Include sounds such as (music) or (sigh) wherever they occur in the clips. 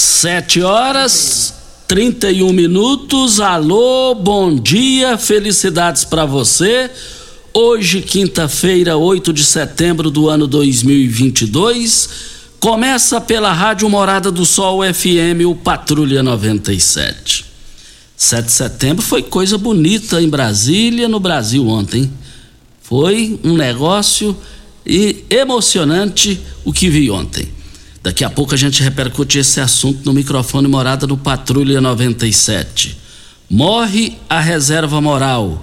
Sete horas 31 minutos. Alô, bom dia, felicidades para você. Hoje, quinta-feira, 8 de setembro do ano 2022, começa pela Rádio Morada do Sol FM, o Patrulha 97. 7 de setembro foi coisa bonita em Brasília, no Brasil ontem. Foi um negócio e emocionante o que vi ontem. Daqui a pouco a gente repercute esse assunto no microfone morada do Patrulha 97. Morre a reserva moral.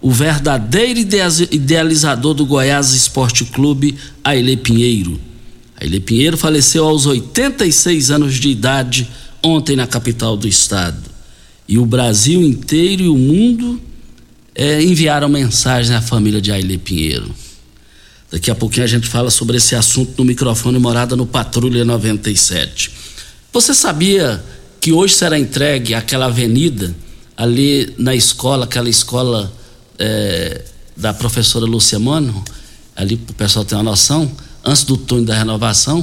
O verdadeiro idealizador do Goiás Esporte Clube, Aile Pinheiro. Aile Pinheiro faleceu aos 86 anos de idade ontem na capital do estado. E o Brasil inteiro e o mundo é, enviaram mensagem à família de Aile Pinheiro. Daqui a pouquinho a gente fala sobre esse assunto no microfone morada no Patrulha 97. Você sabia que hoje será entregue aquela avenida ali na escola, aquela escola é, da professora Lúcia Mano, ali para o pessoal ter uma noção, antes do túnel da renovação,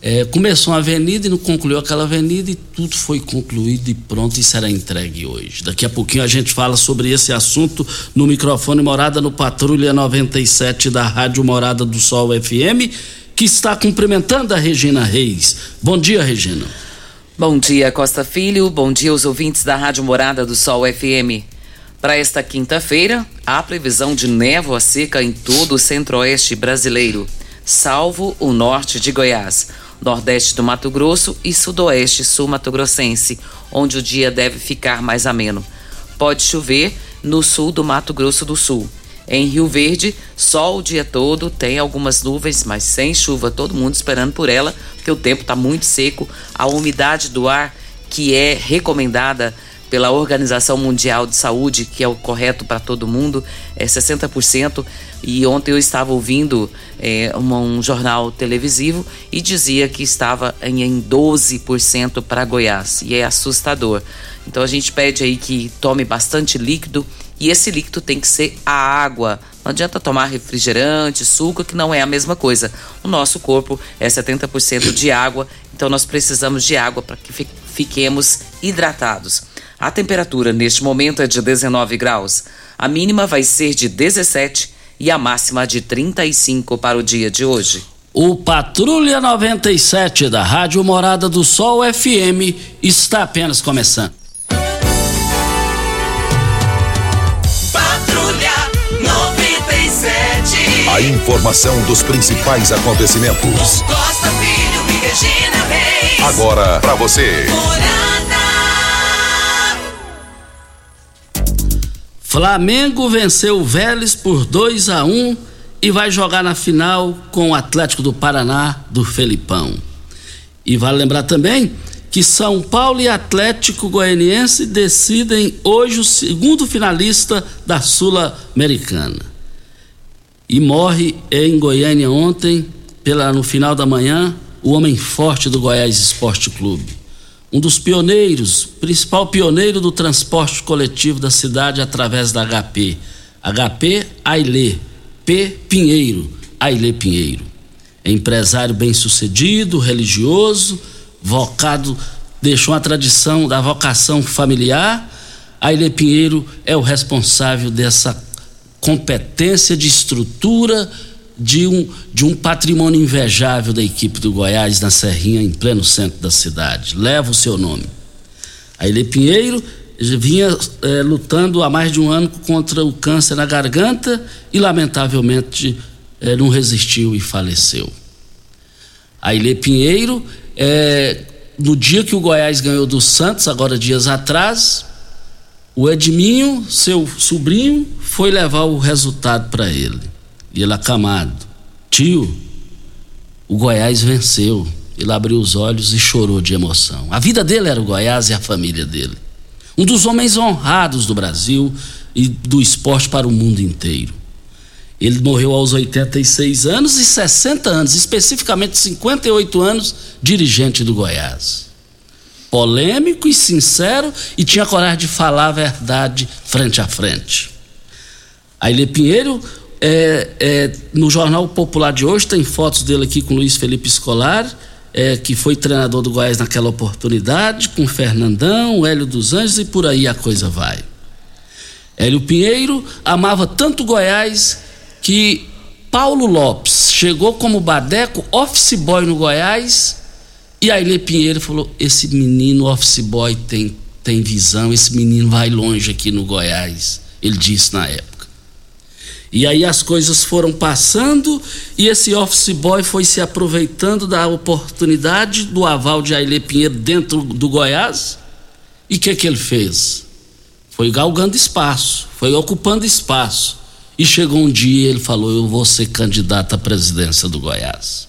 é, começou uma avenida e não concluiu aquela avenida e tudo foi concluído e pronto e será entregue hoje. Daqui a pouquinho a gente fala sobre esse assunto no microfone Morada no Patrulha 97 da Rádio Morada do Sol FM, que está cumprimentando a Regina Reis. Bom dia, Regina. Bom dia, Costa Filho. Bom dia aos ouvintes da Rádio Morada do Sol FM. Para esta quinta-feira, há previsão de névoa seca em todo o centro-oeste brasileiro, salvo o norte de Goiás nordeste do Mato Grosso e sudoeste sul-mato-grossense, onde o dia deve ficar mais ameno. Pode chover no sul do Mato Grosso do Sul. Em Rio Verde, sol o dia todo, tem algumas nuvens, mas sem chuva, todo mundo esperando por ela, porque o tempo está muito seco. A umidade do ar, que é recomendada pela Organização Mundial de Saúde, que é o correto para todo mundo, é 60%. E ontem eu estava ouvindo é, um, um, jornal televisivo e dizia que estava em, em 12% para Goiás. E é assustador. Então a gente pede aí que tome bastante líquido e esse líquido tem que ser a água. Não adianta tomar refrigerante, suco, que não é a mesma coisa. O nosso corpo é 70% de água, então nós precisamos de água para que fiquemos hidratados. A temperatura neste momento é de 19 graus. A mínima vai ser de 17 e a máxima de 35 para o dia de hoje. O Patrulha 97 da Rádio Morada do Sol FM está apenas começando. Patrulha 97. A informação dos principais acontecimentos. Costa Filho e Regina Reis. Agora para você. Flamengo venceu o Vélez por 2 a 1 e vai jogar na final com o Atlético do Paraná do Felipão. E vale lembrar também que São Paulo e Atlético Goianiense decidem hoje o segundo finalista da Sul-Americana. E morre em Goiânia ontem, pela, no final da manhã, o homem forte do Goiás Esporte Clube. Um dos pioneiros, principal pioneiro do transporte coletivo da cidade através da HP. HP Ailê, P Pinheiro, Ailê Pinheiro. É empresário bem-sucedido, religioso, vocado, deixou a tradição da vocação familiar. Ailê Pinheiro é o responsável dessa competência de estrutura de um, de um patrimônio invejável da equipe do Goiás na Serrinha, em pleno centro da cidade. Leva o seu nome. A Pinheiro vinha é, lutando há mais de um ano contra o câncer na garganta e, lamentavelmente, é, não resistiu e faleceu. A Ilê Pinheiro, é, no dia que o Goiás ganhou do Santos, agora dias atrás, o Edminho, seu sobrinho, foi levar o resultado para ele. Ele acamado: Tio, o Goiás venceu. Ele abriu os olhos e chorou de emoção. A vida dele era o Goiás e a família dele. Um dos homens honrados do Brasil e do esporte para o mundo inteiro. Ele morreu aos 86 anos e 60 anos, especificamente 58 anos, dirigente do Goiás. Polêmico e sincero e tinha coragem de falar a verdade frente a frente. Aile Pinheiro é, é, no Jornal Popular de hoje tem fotos dele aqui com Luiz Felipe Escolar, é, que foi treinador do Goiás naquela oportunidade, com Fernandão, Hélio dos Anjos e por aí a coisa vai. Hélio Pinheiro amava tanto Goiás que Paulo Lopes chegou como badeco, office boy no Goiás, e Aile Pinheiro falou: esse menino office boy tem, tem visão, esse menino vai longe aqui no Goiás. Ele disse na época. E aí as coisas foram passando e esse office boy foi se aproveitando da oportunidade do aval de Aile Pinheiro dentro do Goiás. E o que, que ele fez? Foi galgando espaço, foi ocupando espaço. E chegou um dia e ele falou: Eu vou ser candidato à presidência do Goiás.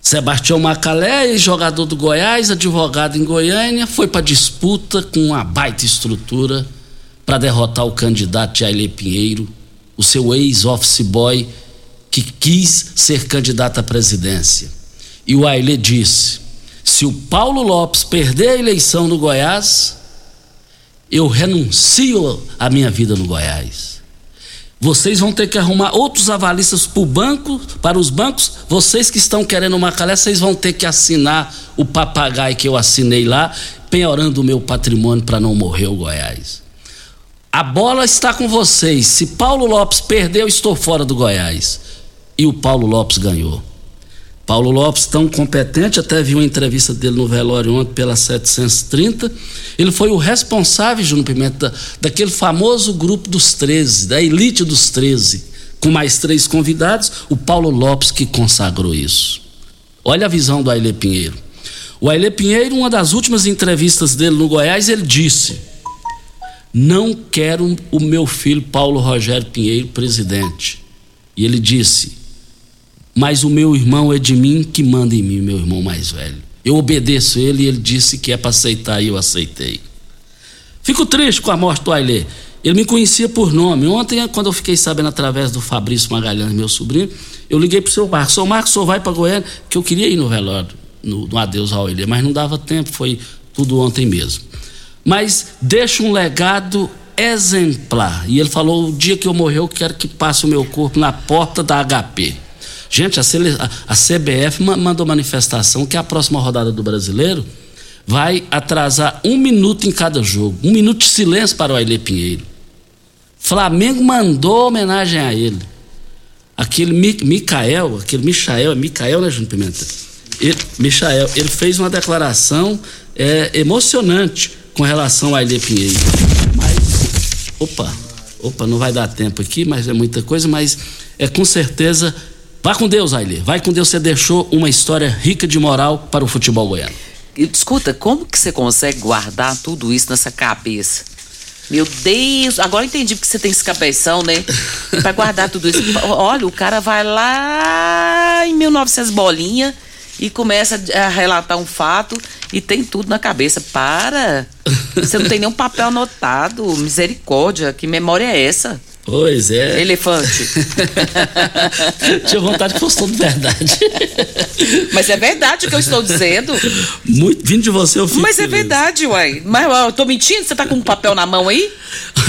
Sebastião Macalé, jogador do Goiás, advogado em Goiânia, foi para disputa com uma baita estrutura para derrotar o candidato Jair Pinheiro o seu ex-office boy que quis ser candidato à presidência. E o Aile disse: se o Paulo Lopes perder a eleição no Goiás, eu renuncio à minha vida no Goiás. Vocês vão ter que arrumar outros avalistas para banco, para os bancos. Vocês que estão querendo uma calé, vocês vão ter que assinar o papagaio que eu assinei lá, penhorando o meu patrimônio para não morrer o Goiás. A bola está com vocês. Se Paulo Lopes perdeu, estou fora do Goiás. E o Paulo Lopes ganhou. Paulo Lopes, tão competente, até vi uma entrevista dele no velório ontem pela 730. Ele foi o responsável, Júnior Pimenta, daquele famoso grupo dos 13, da elite dos 13, com mais três convidados. O Paulo Lopes que consagrou isso. Olha a visão do Aile Pinheiro. O Aile Pinheiro, uma das últimas entrevistas dele no Goiás, ele disse não quero o meu filho Paulo Rogério Pinheiro presidente. E ele disse: Mas o meu irmão é de mim que manda em mim, meu irmão mais velho. Eu obedeço ele e ele disse que é para aceitar e eu aceitei. Fico triste com a morte do Ailê. Ele me conhecia por nome. Ontem, quando eu fiquei sabendo através do Fabrício Magalhães, meu sobrinho, eu liguei pro seu Marcos. Seu Marcos, só vai para Goiânia, que eu queria ir no velório, no, no adeus ao Ailê, mas não dava tempo, foi tudo ontem mesmo mas deixa um legado exemplar. E ele falou: o dia que eu morrer, eu quero que passe o meu corpo na porta da HP. Gente, a, a CBF mandou manifestação que a próxima rodada do brasileiro vai atrasar um minuto em cada jogo. Um minuto de silêncio para o Aile Pinheiro. Flamengo mandou homenagem a ele. Aquele Mi, Micael, aquele Michael, é Micael, né, Júnior Pimenta? Ele, Michael, ele fez uma declaração é, emocionante com relação a Ilê Pinheiro. Mas, opa, opa, não vai dar tempo aqui, mas é muita coisa, mas é com certeza. Vá com Deus, Ailê. Vai com Deus, você deixou uma história rica de moral para o futebol goiano. Escuta, como que você consegue guardar tudo isso nessa cabeça? Meu Deus, agora eu entendi porque você tem esse cabeção, né? Pra guardar tudo isso. Olha, o cara vai lá em 1900 bolinha e começa a relatar um fato e tem tudo na cabeça. Para! Você não tem nenhum papel anotado. Misericórdia, que memória é essa? Pois é. Elefante. (laughs) Tinha vontade que fosse tudo verdade. Mas é verdade o que eu estou dizendo. Muito, vindo de você, eu fico Mas é feliz. verdade, uai. Mas ó, eu tô mentindo? Você tá com um papel na mão aí?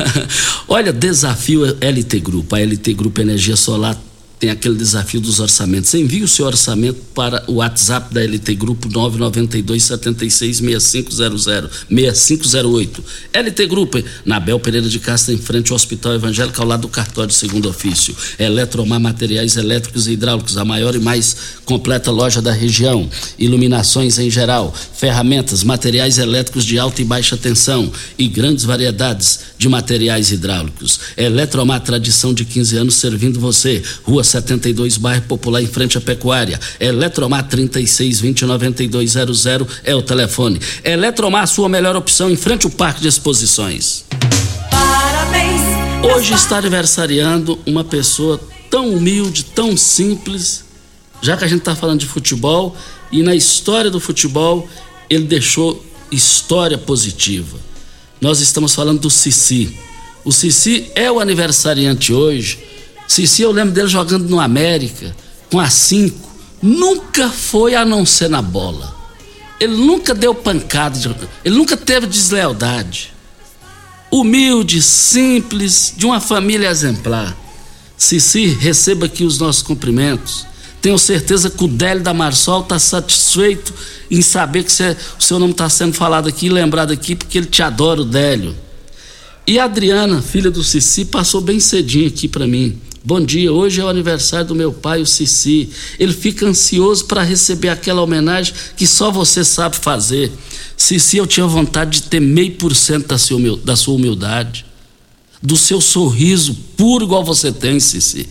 (laughs) Olha, desafio LT Grupo. A LT Grupo Energia Solar tem aquele desafio dos orçamentos. Envia o seu orçamento para o WhatsApp da LT Grupo 992 76 6500 6508. LT Grupo, na Bel Pereira de Castro, em frente ao Hospital Evangélico, ao lado do cartório segundo ofício. Eletromar Materiais Elétricos e Hidráulicos, a maior e mais completa loja da região. Iluminações em geral, ferramentas, materiais elétricos de alta e baixa tensão e grandes variedades de materiais hidráulicos. Eletromar, tradição de 15 anos servindo você. Rua 72, bairro Popular, em frente à Pecuária. Eletromar 3620 9200 é o telefone. Eletromar, sua melhor opção em frente ao Parque de Exposições. Parabéns. Hoje está aniversariando uma pessoa tão humilde, tão simples, já que a gente está falando de futebol, e na história do futebol ele deixou história positiva. Nós estamos falando do Cici. O Cici é o aniversariante hoje. Cici, eu lembro dele jogando no América, com a 5. Nunca foi a não ser na bola. Ele nunca deu pancada, ele nunca teve deslealdade humilde, simples, de uma família exemplar. Cici, receba aqui os nossos cumprimentos. Tenho certeza que o Délio da Marsol está satisfeito em saber que o seu nome está sendo falado aqui e lembrado aqui, porque ele te adora, o Délio. E a Adriana, filha do Cici, passou bem cedinho aqui para mim. Bom dia, hoje é o aniversário do meu pai, o Cici. Ele fica ansioso para receber aquela homenagem que só você sabe fazer. Cici, eu tinha vontade de ter meio por cento da sua humil- da sua humildade, do seu sorriso puro igual você tem, Cici.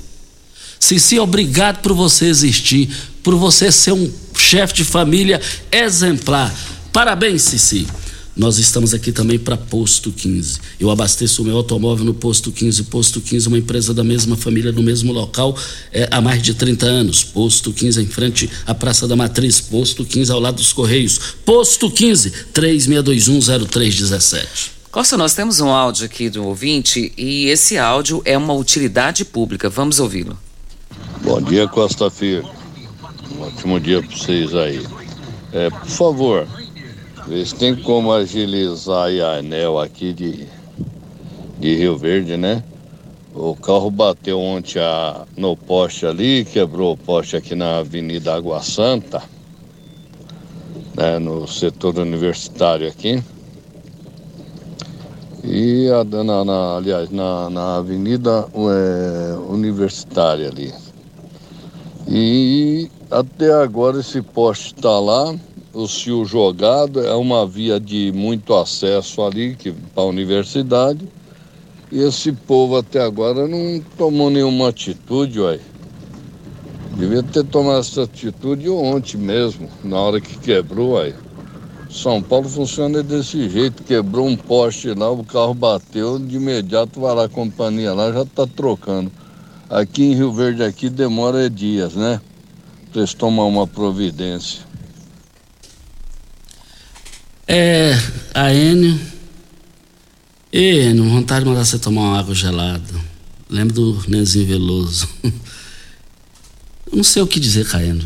Cici, obrigado por você existir, por você ser um chefe de família exemplar. Parabéns, Cici. Nós estamos aqui também para Posto 15. Eu abasteço o meu automóvel no Posto 15. Posto 15 é uma empresa da mesma família, no mesmo local, é, há mais de 30 anos. Posto 15 em frente à Praça da Matriz. Posto 15 ao lado dos Correios. Posto 15, 36210317. Costa, nós temos um áudio aqui do ouvinte e esse áudio é uma utilidade pública. Vamos ouvi-lo. Bom dia, Costa Filho. Um ótimo dia para vocês aí. É, por favor, vê se tem como agilizar a anel aqui de, de Rio Verde, né? O carro bateu ontem a- no poste ali, quebrou o poste aqui na Avenida Água Santa, né, no setor universitário aqui. E a, na, na- aliás, na, na Avenida é, Universitária ali. E até agora esse poste está lá, o fio jogado, é uma via de muito acesso ali para a universidade. E esse povo até agora não tomou nenhuma atitude, uai. Devia ter tomado essa atitude ontem mesmo, na hora que quebrou, uai. São Paulo funciona desse jeito, quebrou um poste lá, o carro bateu, de imediato vai lá a companhia lá, já está trocando. Aqui em Rio Verde aqui demora dias, né? Pra eles tomar uma providência. É, a Enio. Ê, Enio, vontade de mandar você tomar uma água gelada. Lembro do Nenzinho Veloso. (laughs) Eu não sei o que dizer, Caeno.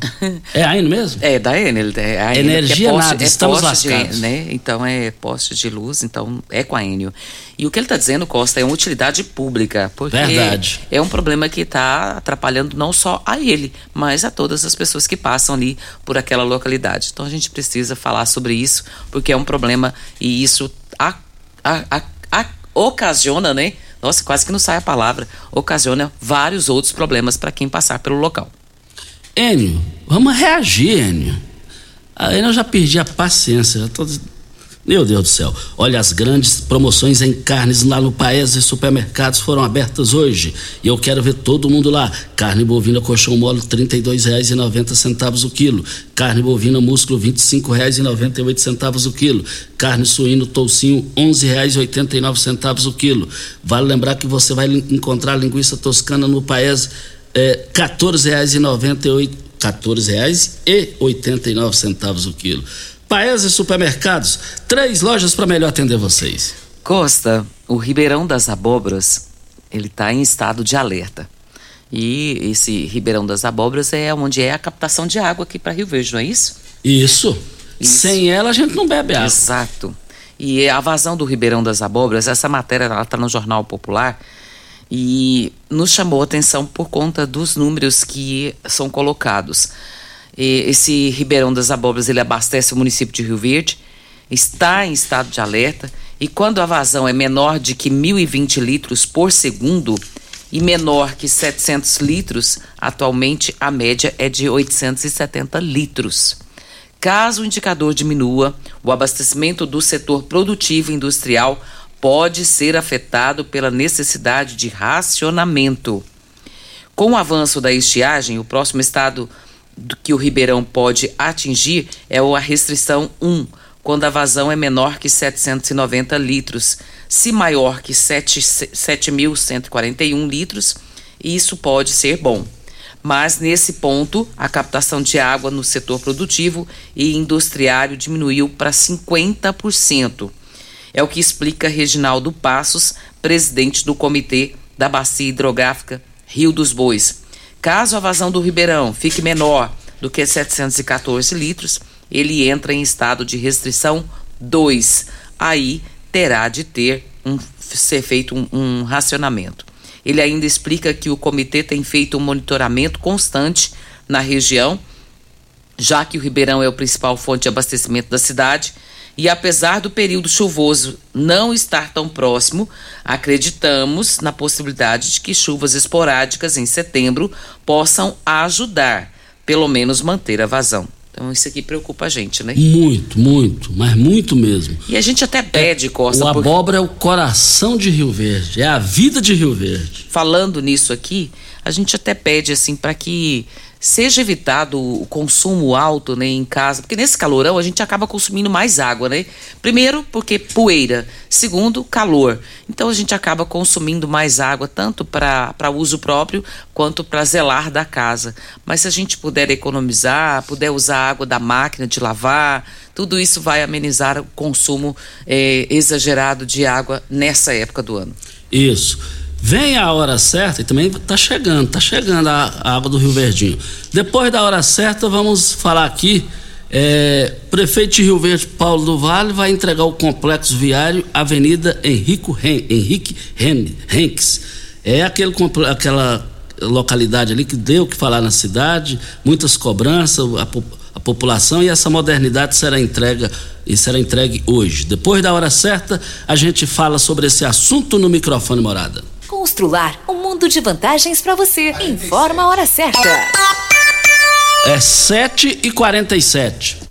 (laughs) É a mesmo? É, da Enel. É, a Enel, Energia que é poste, nada, é estamos poste de- lascados. né? Então é poste de luz, então é com a Enel. E o que ele está dizendo, Costa, é uma utilidade pública. Porque Verdade. é um problema que está atrapalhando não só a ele, mas a todas as pessoas que passam ali por aquela localidade. Então a gente precisa falar sobre isso, porque é um problema e isso a- a- a- ocasiona, né? Nossa, quase que não sai a palavra. Ocasiona vários outros problemas para quem passar pelo local. Enio, vamos reagir, Enio. A Enio eu já perdi a paciência, já tô... Meu Deus do céu. Olha, as grandes promoções em carnes lá no Paes e supermercados foram abertas hoje. E eu quero ver todo mundo lá. Carne bovina colchão mole, R$ 32,90 o quilo. Carne bovina músculo, R$ 25,98 o quilo. Carne suíno toucinho, R$ 11,89 o quilo. Vale lembrar que você vai encontrar linguiça toscana no Paes é, R$ 14,98 14,89 o quilo. Paes e supermercados, três lojas para melhor atender vocês. Costa, o Ribeirão das Abóboras ele está em estado de alerta. E esse Ribeirão das Abóboras é onde é a captação de água aqui para Rio Verde, não é isso? Isso. isso. Sem ela a gente não bebe água. Exato. E a vazão do Ribeirão das Abóboras, essa matéria ela está no Jornal Popular e nos chamou a atenção por conta dos números que são colocados. Esse Ribeirão das Abóboras ele abastece o município de Rio Verde, está em estado de alerta e quando a vazão é menor de que 1.020 litros por segundo, e menor que 700 litros, atualmente a média é de 870 litros. Caso o indicador diminua, o abastecimento do setor produtivo industrial pode ser afetado pela necessidade de racionamento. Com o avanço da estiagem, o próximo estado que o Ribeirão pode atingir é a restrição 1, quando a vazão é menor que 790 litros, se maior que 7.141 litros, isso pode ser bom. Mas nesse ponto, a captação de água no setor produtivo e industriário diminuiu para 50%. É o que explica Reginaldo Passos, presidente do Comitê da Bacia Hidrográfica Rio dos Bois. Caso a vazão do Ribeirão fique menor do que 714 litros, ele entra em estado de restrição 2. Aí terá de ter um, ser feito um, um racionamento. Ele ainda explica que o comitê tem feito um monitoramento constante na região, já que o Ribeirão é o principal fonte de abastecimento da cidade. E apesar do período chuvoso não estar tão próximo, acreditamos na possibilidade de que chuvas esporádicas em setembro possam ajudar, pelo menos manter a vazão. Então isso aqui preocupa a gente, né? Muito, muito, mas muito mesmo. E a gente até pede, é, Costa. O porque... abóbora é o coração de Rio Verde, é a vida de Rio Verde. Falando nisso aqui, a gente até pede assim para que seja evitado o consumo alto né, em casa, porque nesse calorão a gente acaba consumindo mais água, né? Primeiro, porque poeira. Segundo, calor. Então a gente acaba consumindo mais água, tanto para uso próprio quanto para zelar da casa. Mas se a gente puder economizar, puder usar a água da máquina de lavar, tudo isso vai amenizar o consumo eh, exagerado de água nessa época do ano. Isso. Vem a hora certa e também está chegando, está chegando a, a, água do Rio Verdinho. Depois da hora certa, vamos falar aqui. É, prefeito de Rio Verde, Paulo do Vale, vai entregar o complexo viário Avenida Henrico Hen, Henrique Hen, Henks. É aquele, aquela localidade ali que deu o que falar na cidade, muitas cobranças, a, a população e essa modernidade será entregue e será entregue hoje. Depois da hora certa, a gente fala sobre esse assunto no microfone morada. Constrular um mundo de vantagens para você. Informa a hora certa. É 7 e 47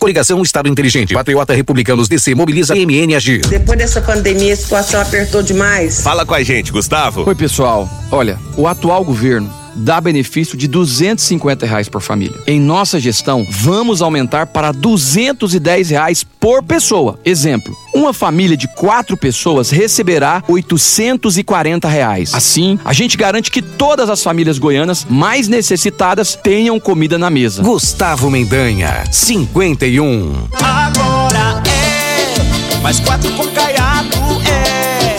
Coligação Estado Inteligente. Patriota Republicanos DC mobiliza MN Agir. Depois dessa pandemia, a situação apertou demais. Fala com a gente, Gustavo. Oi, pessoal. Olha, o atual governo dá benefício de 250 reais por família. Em nossa gestão, vamos aumentar para 210 reais por pessoa. Exemplo, uma família de quatro pessoas receberá 840 reais. Assim, a gente garante que todas as famílias goianas mais necessitadas tenham comida na mesa. Gustavo Mendanha, 51. Agora é, mais quatro com caiado é,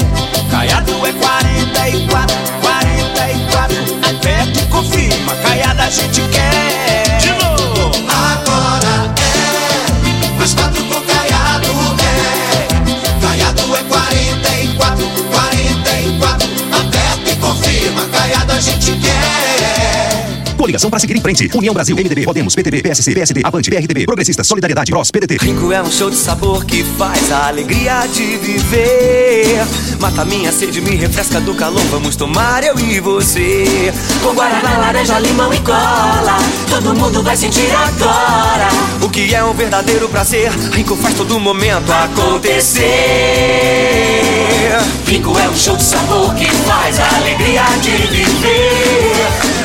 caiado é 44, 44 Coligação para seguir em frente. União Brasil, MDB, Podemos, PTB, PSC, PSD, Avante, PRTB, Progressista, Solidariedade, PROS, PDT. Rico é um show de sabor que faz a alegria de viver. Mata minha sede, me refresca do calor. Vamos tomar eu e você. Com guaraná, laranja, limão e cola. Todo mundo vai sentir agora. O que é um verdadeiro prazer. Rico faz todo momento acontecer. Rico é um show de sabor que faz a alegria de viver.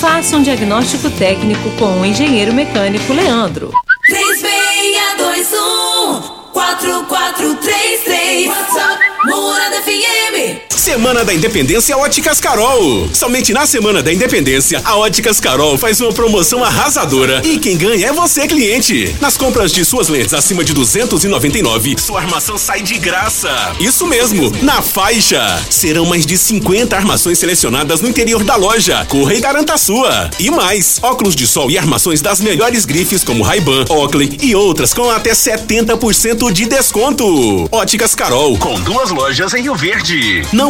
Faça um diagnóstico técnico com o engenheiro mecânico Leandro. 3621 4433 WhatsApp Morada FM Semana da Independência Óticas Carol. Somente na Semana da Independência, a Óticas Carol faz uma promoção arrasadora e quem ganha é você, cliente. Nas compras de suas lentes acima de 299, sua armação sai de graça. Isso mesmo, na faixa. Serão mais de 50 armações selecionadas no interior da loja. Corra e garanta a sua. E mais, óculos de sol e armações das melhores grifes como Ray-Ban, Oakley e outras com até 70% de desconto. Óticas Carol, com duas lojas em Rio Verde. Não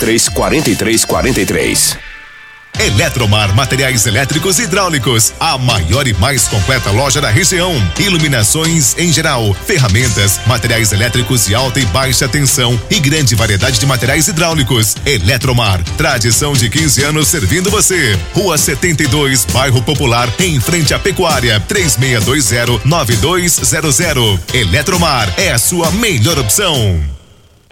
4343. Eletromar Materiais Elétricos e Hidráulicos, a maior e mais completa loja da região. Iluminações em geral, ferramentas, materiais elétricos de alta e baixa tensão e grande variedade de materiais hidráulicos. Eletromar, tradição de 15 anos servindo você. Rua 72, Bairro Popular, em frente à Pecuária, 3620-9200. Eletromar é a sua melhor opção.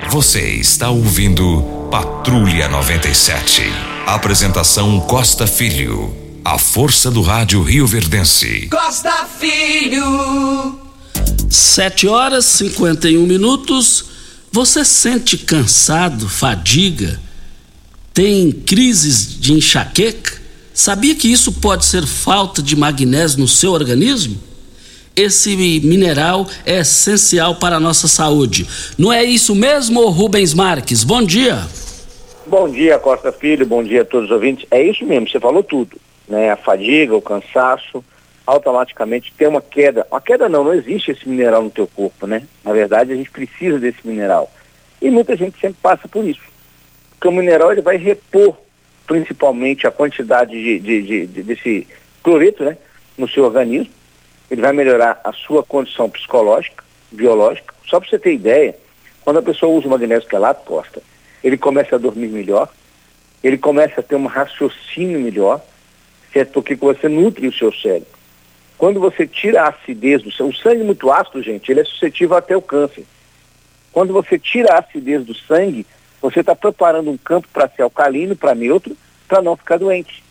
Você está ouvindo Patrulha 97. Apresentação Costa Filho. A força do rádio Rio Verdense. Costa Filho 7 horas 51 minutos. Você sente cansado, fadiga? Tem crises de enxaqueca? Sabia que isso pode ser falta de magnésio no seu organismo? Esse mineral é essencial para a nossa saúde. Não é isso mesmo, Rubens Marques? Bom dia. Bom dia, Costa Filho, bom dia a todos os ouvintes. É isso mesmo, você falou tudo. Né? A fadiga, o cansaço, automaticamente tem uma queda. Uma queda não, não existe esse mineral no teu corpo, né? Na verdade, a gente precisa desse mineral. E muita gente sempre passa por isso. Porque o mineral ele vai repor principalmente a quantidade de, de, de, de desse cloreto né? no seu organismo. Ele vai melhorar a sua condição psicológica, biológica. Só para você ter ideia, quando a pessoa usa o magnésio quelato, Costa, ele começa a dormir melhor, ele começa a ter um raciocínio melhor, certo? Porque você nutre o seu cérebro. Quando você tira a acidez do sangue, o sangue muito ácido, gente, ele é suscetível até o câncer. Quando você tira a acidez do sangue, você está preparando um campo para ser alcalino, para neutro, para não ficar doente.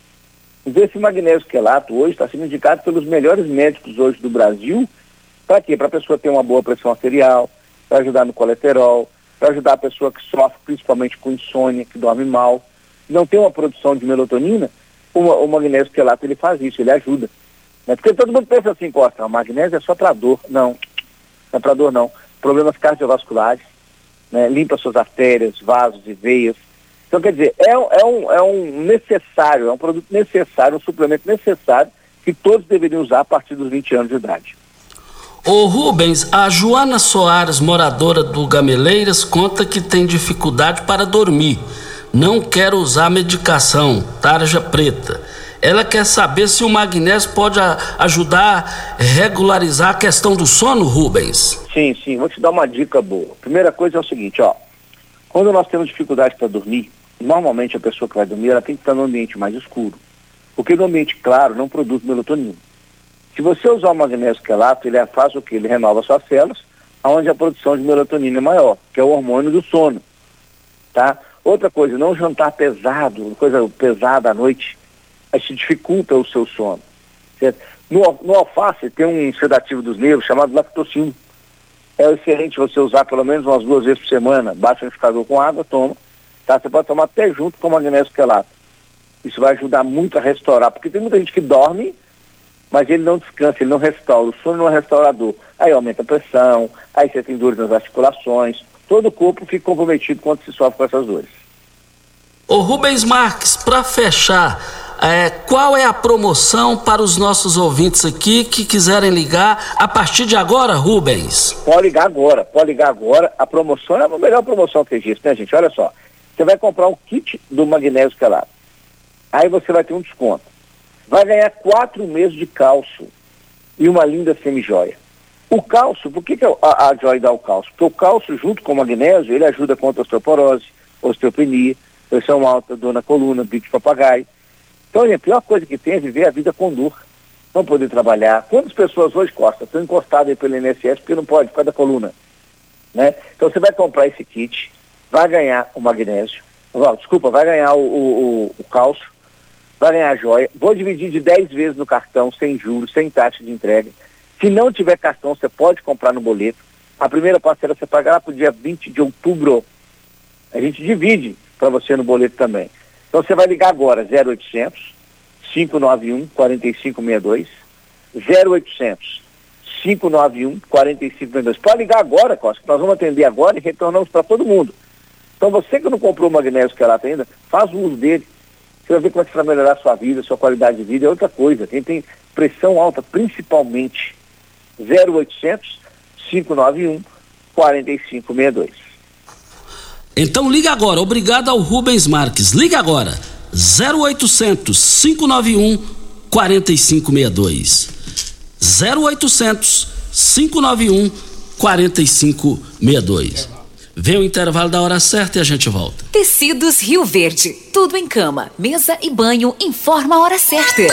Então esse magnésio quelato hoje está sendo indicado pelos melhores médicos hoje do Brasil, para quê? Para a pessoa ter uma boa pressão arterial, para ajudar no colesterol, para ajudar a pessoa que sofre principalmente com insônia, que dorme mal, não tem uma produção de melatonina, o, o magnésio quelato ele faz isso, ele ajuda. Né? Porque todo mundo pensa assim, Costa, o magnésio é só para dor. Não, não é para dor não. Problemas cardiovasculares, né? limpa suas artérias, vasos e veias. Então, quer dizer, é, é, um, é um necessário, é um produto necessário, um suplemento necessário que todos deveriam usar a partir dos 20 anos de idade. Ô Rubens, a Joana Soares, moradora do Gameleiras, conta que tem dificuldade para dormir. Não quer usar medicação, tarja preta. Ela quer saber se o magnésio pode ajudar a regularizar a questão do sono, Rubens. Sim, sim, vou te dar uma dica boa. Primeira coisa é o seguinte, ó. Quando nós temos dificuldade para dormir, normalmente a pessoa que vai dormir, ela tem que estar no ambiente mais escuro. Porque no ambiente claro não produz melatonina. Se você usar o magnésio quelato, ele faz o que? Ele renova suas células, onde a produção de melatonina é maior, que é o hormônio do sono. Tá? Outra coisa, não jantar pesado, coisa pesada à noite, isso dificulta o seu sono. Certo? No, no alface tem um sedativo dos nervos chamado lactocina. É excelente você usar pelo menos umas duas vezes por semana, baixa o liquidificador com água, toma, Tá? Você pode tomar até junto com o magnésio quelato. Isso vai ajudar muito a restaurar, porque tem muita gente que dorme, mas ele não descansa, ele não restaura. O sono não é restaurador. Aí aumenta a pressão, aí você tem dores nas articulações, todo o corpo fica comprometido quando se sofre com essas dores. Ô Rubens Marques, para fechar, é, qual é a promoção para os nossos ouvintes aqui que quiserem ligar a partir de agora, Rubens? Pode ligar agora, pode ligar agora. A promoção é a melhor promoção que existe, né, gente? Olha só. Você vai comprar um kit do magnésio quelado. Aí você vai ter um desconto. Vai ganhar quatro meses de cálcio e uma linda semijoia. O cálcio, por que, que a, a joia dá o cálcio? Porque o cálcio, junto com o magnésio, ele ajuda contra a osteoporose, osteopenia, pressão alta, dor na coluna, bico de papagaio. Então, a pior coisa que tem é viver a vida com dor. Não poder trabalhar. Quantas pessoas hoje, Costa, estão encostadas aí pelo INSS porque não pode, por causa da coluna? Né? Então, você vai comprar esse kit, vai ganhar o magnésio, desculpa, vai ganhar o, o, o cálcio, vai ganhar a joia. Vou dividir de 10 vezes no cartão, sem juros, sem taxa de entrega. Se não tiver cartão, você pode comprar no boleto. A primeira parcela você pagará para o dia 20 de outubro. A gente divide para você no boleto também. Então você vai ligar agora, 0800 591 4562, 0800 591 4562. Pode ligar agora, Costa, nós vamos atender agora e retornamos para todo mundo. Então você que não comprou o magnésio quelato ainda, faz o uso dele. Você vai ver como é que vai melhorar a sua vida, a sua qualidade de vida, é outra coisa. Quem tem pressão alta, principalmente, 0800 591 4562. Então liga agora. Obrigado ao Rubens Marques. Liga agora. 0800 591 4562. 0800 591 4562. Vem o intervalo da hora certa e a gente volta. Tecidos Rio Verde. Tudo em cama, mesa e banho. Informa a hora certa.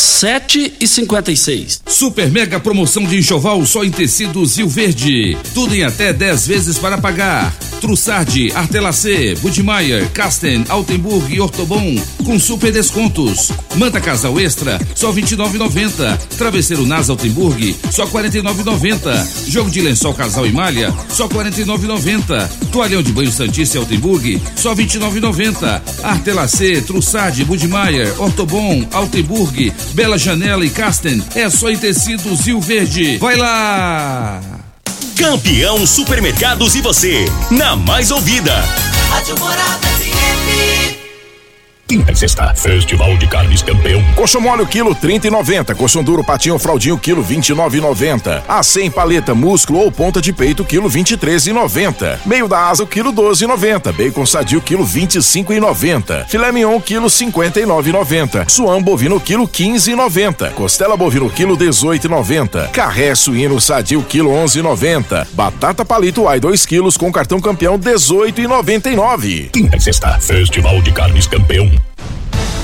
7 e 56. Super mega promoção de enxoval só em tecidos Rio Verde. Tudo em até 10 vezes para pagar. Trussardi, Artelacê, Budmeier, Casten, Altenburg e Ortobon com super descontos. Manta Casal Extra, só 29,90. Travesseiro Nas Altenburg, só 49,90. Jogo de lençol Casal e Malha, só 49,90. Toalhão de banho Santista e Altenburg, só 29,90. Artelacê, Trussardi, Budmeier, Ortobon, Altenburg, Bela Janela e Casten, é só em tecidos Rio Verde. Vai lá! Campeão Supermercados e você, na mais ouvida. Rádio Morada FM. Quinta e sexta, Festival de Carnes Campeão. Coxo mole quilo 30 e 90. Coxo duro patinho fraldinho quilo 29 e 90. A 100 paleta músculo ou ponta de peito quilo 23 e 90. Meio da asa quilo 12 e 90. Bacon sadio quilo 25 e 90. Filé mignon quilo 59 e 90. Suam bovino quilo 15 e 90. Costela bovino quilo 18 e 90. Carré suíno sadio quilo 11 e 90. Batata palito ai 2 quilos com cartão campeão 18 e 99. Quinta e sexta, Festival de Carnes Campeão.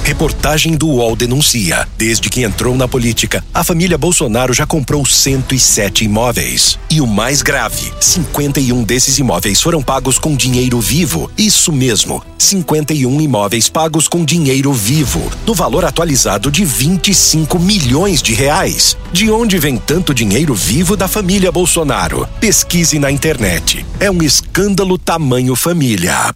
Reportagem do UOL denuncia. Desde que entrou na política, a família Bolsonaro já comprou 107 imóveis. E o mais grave: 51 desses imóveis foram pagos com dinheiro vivo. Isso mesmo, 51 imóveis pagos com dinheiro vivo, no valor atualizado de 25 milhões de reais. De onde vem tanto dinheiro vivo da família Bolsonaro? Pesquise na internet. É um escândalo tamanho família.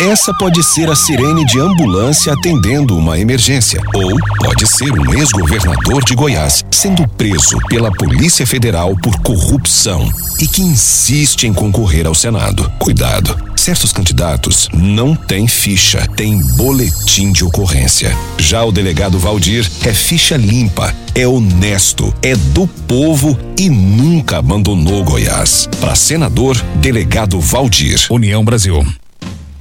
Essa pode ser a sirene de ambulância atendendo uma emergência. Ou pode ser um ex-governador de Goiás sendo preso pela Polícia Federal por corrupção e que insiste em concorrer ao Senado. Cuidado. Certos candidatos não têm ficha, têm boletim de ocorrência. Já o delegado Valdir é ficha limpa, é honesto, é do povo e nunca abandonou Goiás. Para senador, delegado Valdir. União Brasil.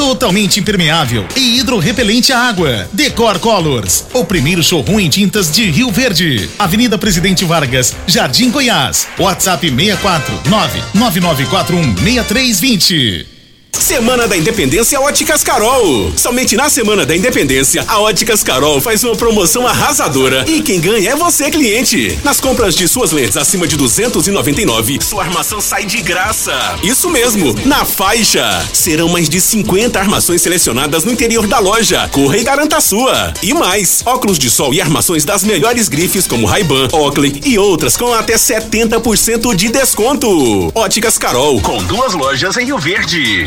Totalmente impermeável e hidrorrepelente à água. Decor Colors, o primeiro showroom em tintas de Rio Verde. Avenida Presidente Vargas, Jardim Goiás. WhatsApp 64 99941 6320. Semana da Independência Óticas Carol. Somente na Semana da Independência, a Óticas Carol faz uma promoção arrasadora e quem ganha é você, cliente. Nas compras de suas lentes acima de 299, sua armação sai de graça. Isso mesmo, na faixa. Serão mais de 50 armações selecionadas no interior da loja. Corra e garanta a sua. E mais, óculos de sol e armações das melhores grifes como Ray-Ban, Oakley e outras com até 70% de desconto. Óticas Carol, com duas lojas em Rio Verde.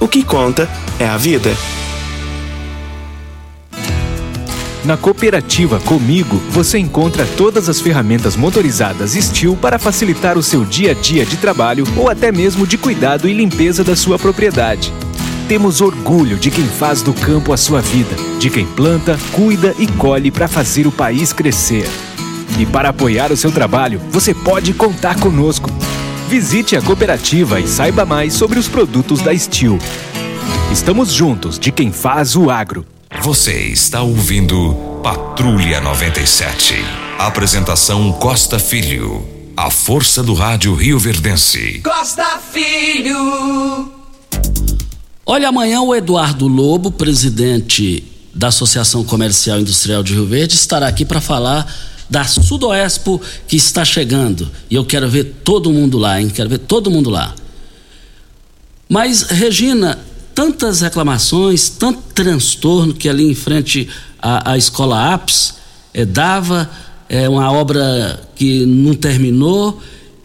O que conta é a vida. Na cooperativa Comigo, você encontra todas as ferramentas motorizadas Steel para facilitar o seu dia a dia de trabalho ou até mesmo de cuidado e limpeza da sua propriedade. Temos orgulho de quem faz do campo a sua vida, de quem planta, cuida e colhe para fazer o país crescer. E para apoiar o seu trabalho, você pode contar conosco. Visite a cooperativa e saiba mais sobre os produtos da Steel. Estamos juntos de quem faz o agro. Você está ouvindo Patrulha 97. Apresentação Costa Filho. A força do rádio Rio Verdense. Costa Filho. Olha, amanhã o Eduardo Lobo, presidente da Associação Comercial e Industrial de Rio Verde, estará aqui para falar da Sudoespo que está chegando. E eu quero ver todo mundo lá, hein? Quero ver todo mundo lá. Mas, Regina, tantas reclamações, tanto transtorno que ali em frente à, à escola APS é, dava, é uma obra que não terminou.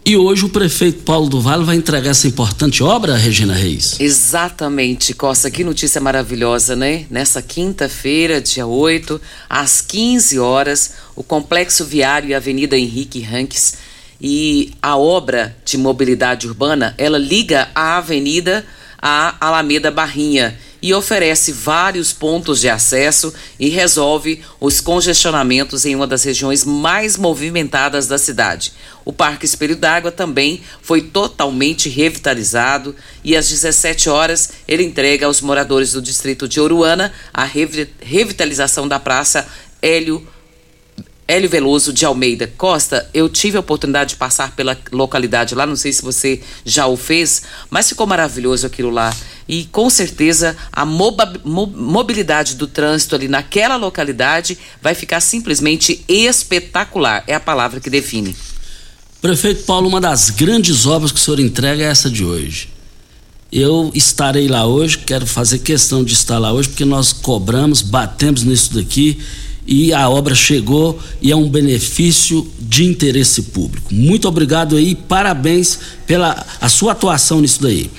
E hoje o prefeito Paulo do Vale vai entregar essa importante obra, Regina Reis. Exatamente, Costa, que notícia maravilhosa, né? Nessa quinta-feira, dia 8, às 15 horas, o Complexo Viário e Avenida Henrique Ranques e a obra de mobilidade urbana, ela liga a avenida à Alameda Barrinha e oferece vários pontos de acesso e resolve os congestionamentos em uma das regiões mais movimentadas da cidade. O Parque Espelho d'Água também foi totalmente revitalizado e às 17 horas ele entrega aos moradores do distrito de Oruana a revi- revitalização da Praça Hélio Hélio Veloso de Almeida Costa, eu tive a oportunidade de passar pela localidade lá, não sei se você já o fez, mas ficou maravilhoso aquilo lá. E com certeza a mobilidade do trânsito ali naquela localidade vai ficar simplesmente espetacular. É a palavra que define. Prefeito Paulo, uma das grandes obras que o senhor entrega é essa de hoje. Eu estarei lá hoje, quero fazer questão de estar lá hoje, porque nós cobramos, batemos nisso daqui e a obra chegou e é um benefício de interesse público. Muito obrigado aí, parabéns pela a sua atuação nisso daí.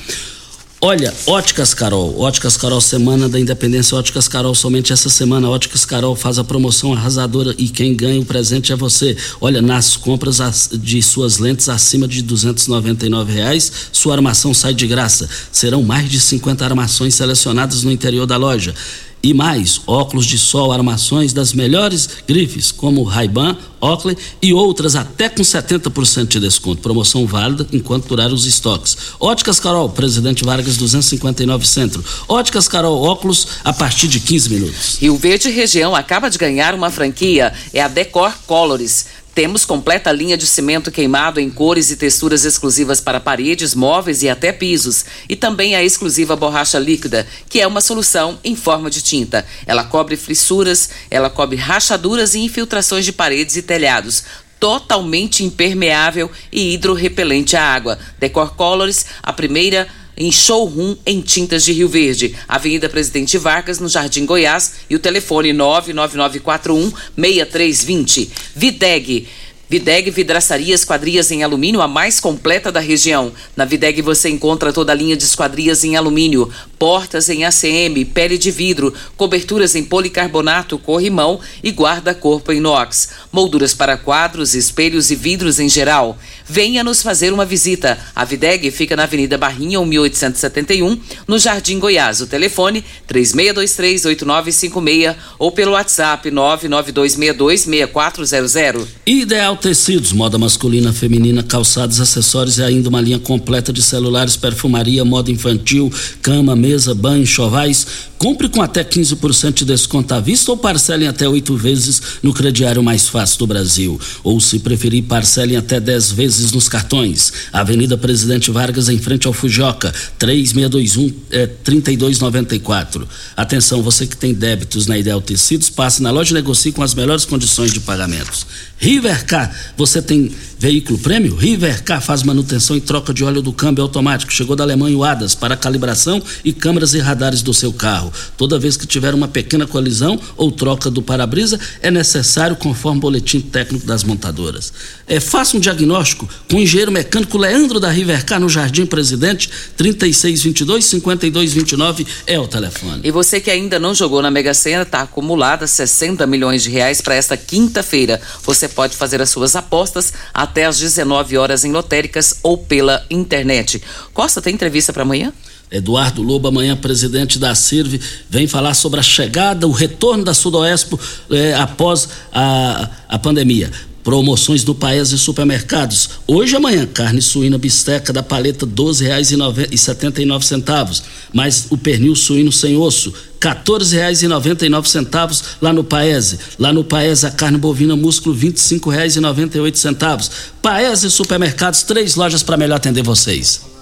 Olha, Óticas Carol, Óticas Carol, Semana da Independência, Óticas Carol, somente essa semana, Óticas Carol faz a promoção arrasadora e quem ganha o presente é você. Olha, nas compras as- de suas lentes acima de 299 reais, sua armação sai de graça. Serão mais de 50 armações selecionadas no interior da loja. E mais, óculos de sol, armações das melhores grifes, como Ray-Ban, Oakley e outras até com 70% de desconto. Promoção válida enquanto durar os estoques. Óticas Carol, Presidente Vargas 259 Centro. Óticas Carol, óculos a partir de 15 minutos. Rio Verde Região acaba de ganhar uma franquia, é a Decor Colors. Temos completa linha de cimento queimado em cores e texturas exclusivas para paredes, móveis e até pisos. E também a exclusiva borracha líquida, que é uma solução em forma de tinta. Ela cobre fissuras, ela cobre rachaduras e infiltrações de paredes e telhados. Totalmente impermeável e hidrorrepelente à água. Decor Colors, a primeira em showroom em tintas de Rio Verde, Avenida Presidente Vargas, no Jardim Goiás, e o telefone 99941 6320. Videg. Videg Vidraçaria Esquadrias em Alumínio, a mais completa da região. Na Videg você encontra toda a linha de esquadrias em alumínio, portas em ACM, pele de vidro, coberturas em policarbonato, corrimão e guarda-corpo inox, molduras para quadros, espelhos e vidros em geral. Venha nos fazer uma visita. A Videg fica na Avenida Barrinha, 1871, no Jardim Goiás. O telefone 36238956 ou pelo WhatsApp 992626400. Ideal Tecidos, moda masculina, feminina, calçados, acessórios e ainda uma linha completa de celulares, perfumaria, moda infantil, cama, mesa, banho, chovais. Compre com até 15% de desconto à vista ou parcelem até oito vezes no crediário mais fácil do Brasil. Ou, se preferir, parcelem até 10 vezes nos cartões. Avenida Presidente Vargas, em frente ao Fujoca, 3621 é, 3294. Atenção, você que tem débitos na Ideal Tecidos, passe na loja e negocie com as melhores condições de pagamentos. Rivercar, você tem veículo prêmio? Rivercar faz manutenção e troca de óleo do câmbio automático. Chegou da Alemanha o ADAS para calibração e câmeras e radares do seu carro. Toda vez que tiver uma pequena colisão ou troca do para-brisa, é necessário conforme o boletim técnico das montadoras. É, faça um diagnóstico com o engenheiro mecânico Leandro da Rivercar no Jardim Presidente, 3622-5229 é o telefone. E você que ainda não jogou na Mega Sena, está acumulada 60 milhões de reais para esta quinta-feira. Você pode fazer as suas apostas até às 19 horas em lotéricas ou pela internet. Costa, tem entrevista para amanhã? Eduardo Lobo, amanhã presidente da CIRV, vem falar sobre a chegada, o retorno da Sudoespo eh, após a, a pandemia. Promoções do Paes e supermercados. Hoje e amanhã, carne suína bisteca da paleta R$ 12,79. Mas o pernil suíno sem osso, R$ 14,99 lá no Paese. Lá no Paese, a carne bovina músculo R$ 25,98. Paese Supermercados, três lojas para melhor atender vocês.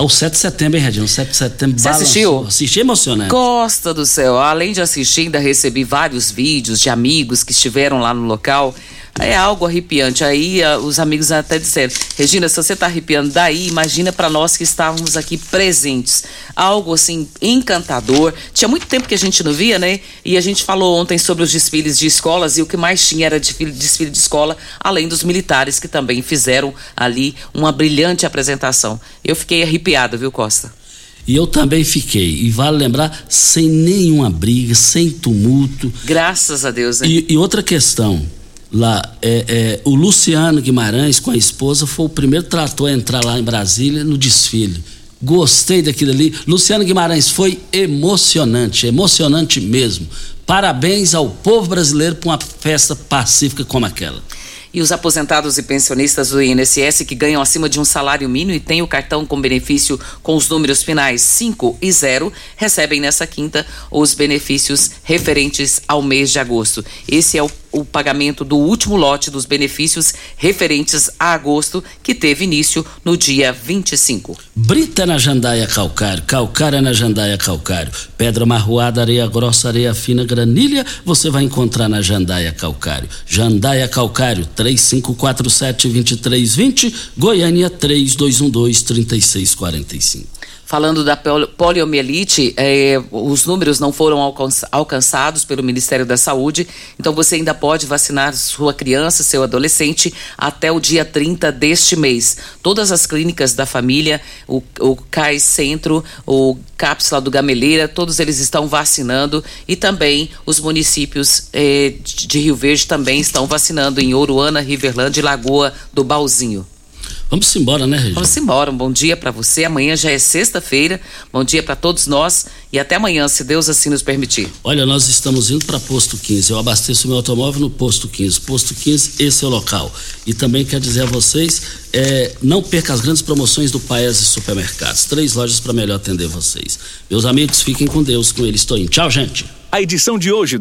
Ao 7 de setembro, hein, Regina? 7 de setembro. Você balançou. assistiu? Assisti emocionante. Costa do céu, além de assistir, ainda recebi vários vídeos de amigos que estiveram lá no local. É algo arrepiante. Aí ah, os amigos até disseram: Regina, se você está arrepiando daí, imagina para nós que estávamos aqui presentes. Algo assim encantador. Tinha muito tempo que a gente não via, né? E a gente falou ontem sobre os desfiles de escolas e o que mais tinha era desfile, desfile de escola, além dos militares que também fizeram ali uma brilhante apresentação. Eu fiquei arrepiada, viu, Costa? E eu também fiquei. E vale lembrar, sem nenhuma briga, sem tumulto. Graças a Deus, né? E, e outra questão. Lá, é, é, o Luciano Guimarães, com a esposa, foi o primeiro trator a entrar lá em Brasília no desfile. Gostei daquilo ali. Luciano Guimarães foi emocionante, emocionante mesmo. Parabéns ao povo brasileiro por uma festa pacífica como aquela. E os aposentados e pensionistas do INSS que ganham acima de um salário mínimo e têm o cartão com benefício com os números finais 5 e 0 recebem nessa quinta os benefícios referentes ao mês de agosto. Esse é o o pagamento do último lote dos benefícios referentes a agosto, que teve início no dia 25. Brita na jandaia calcário, calcária na jandaia calcário, pedra marroada, areia grossa, areia fina, granilha, você vai encontrar na jandaia calcário. Jandaia calcário, 3547-2320, Goiânia 3212-3645. Falando da poliomielite, eh, os números não foram alcançados pelo Ministério da Saúde, então você ainda pode vacinar sua criança, seu adolescente, até o dia 30 deste mês. Todas as clínicas da família, o, o Centro, o Cápsula do Gameleira, todos eles estão vacinando e também os municípios eh, de Rio Verde também estão vacinando em Oruana, Riverlândia e Lagoa do Balzinho. Vamos embora, né, Regina? Vamos embora. Um bom dia para você. Amanhã já é sexta-feira. Bom dia para todos nós e até amanhã, se Deus assim nos permitir. Olha, nós estamos indo para Posto 15. Eu abasteço meu automóvel no Posto 15. Posto 15, esse é o local. E também quero dizer a vocês, é, não perca as grandes promoções do Paes e Supermercados. Três lojas para melhor atender vocês. Meus amigos, fiquem com Deus. Com ele estou indo. Tchau, gente. A edição de hoje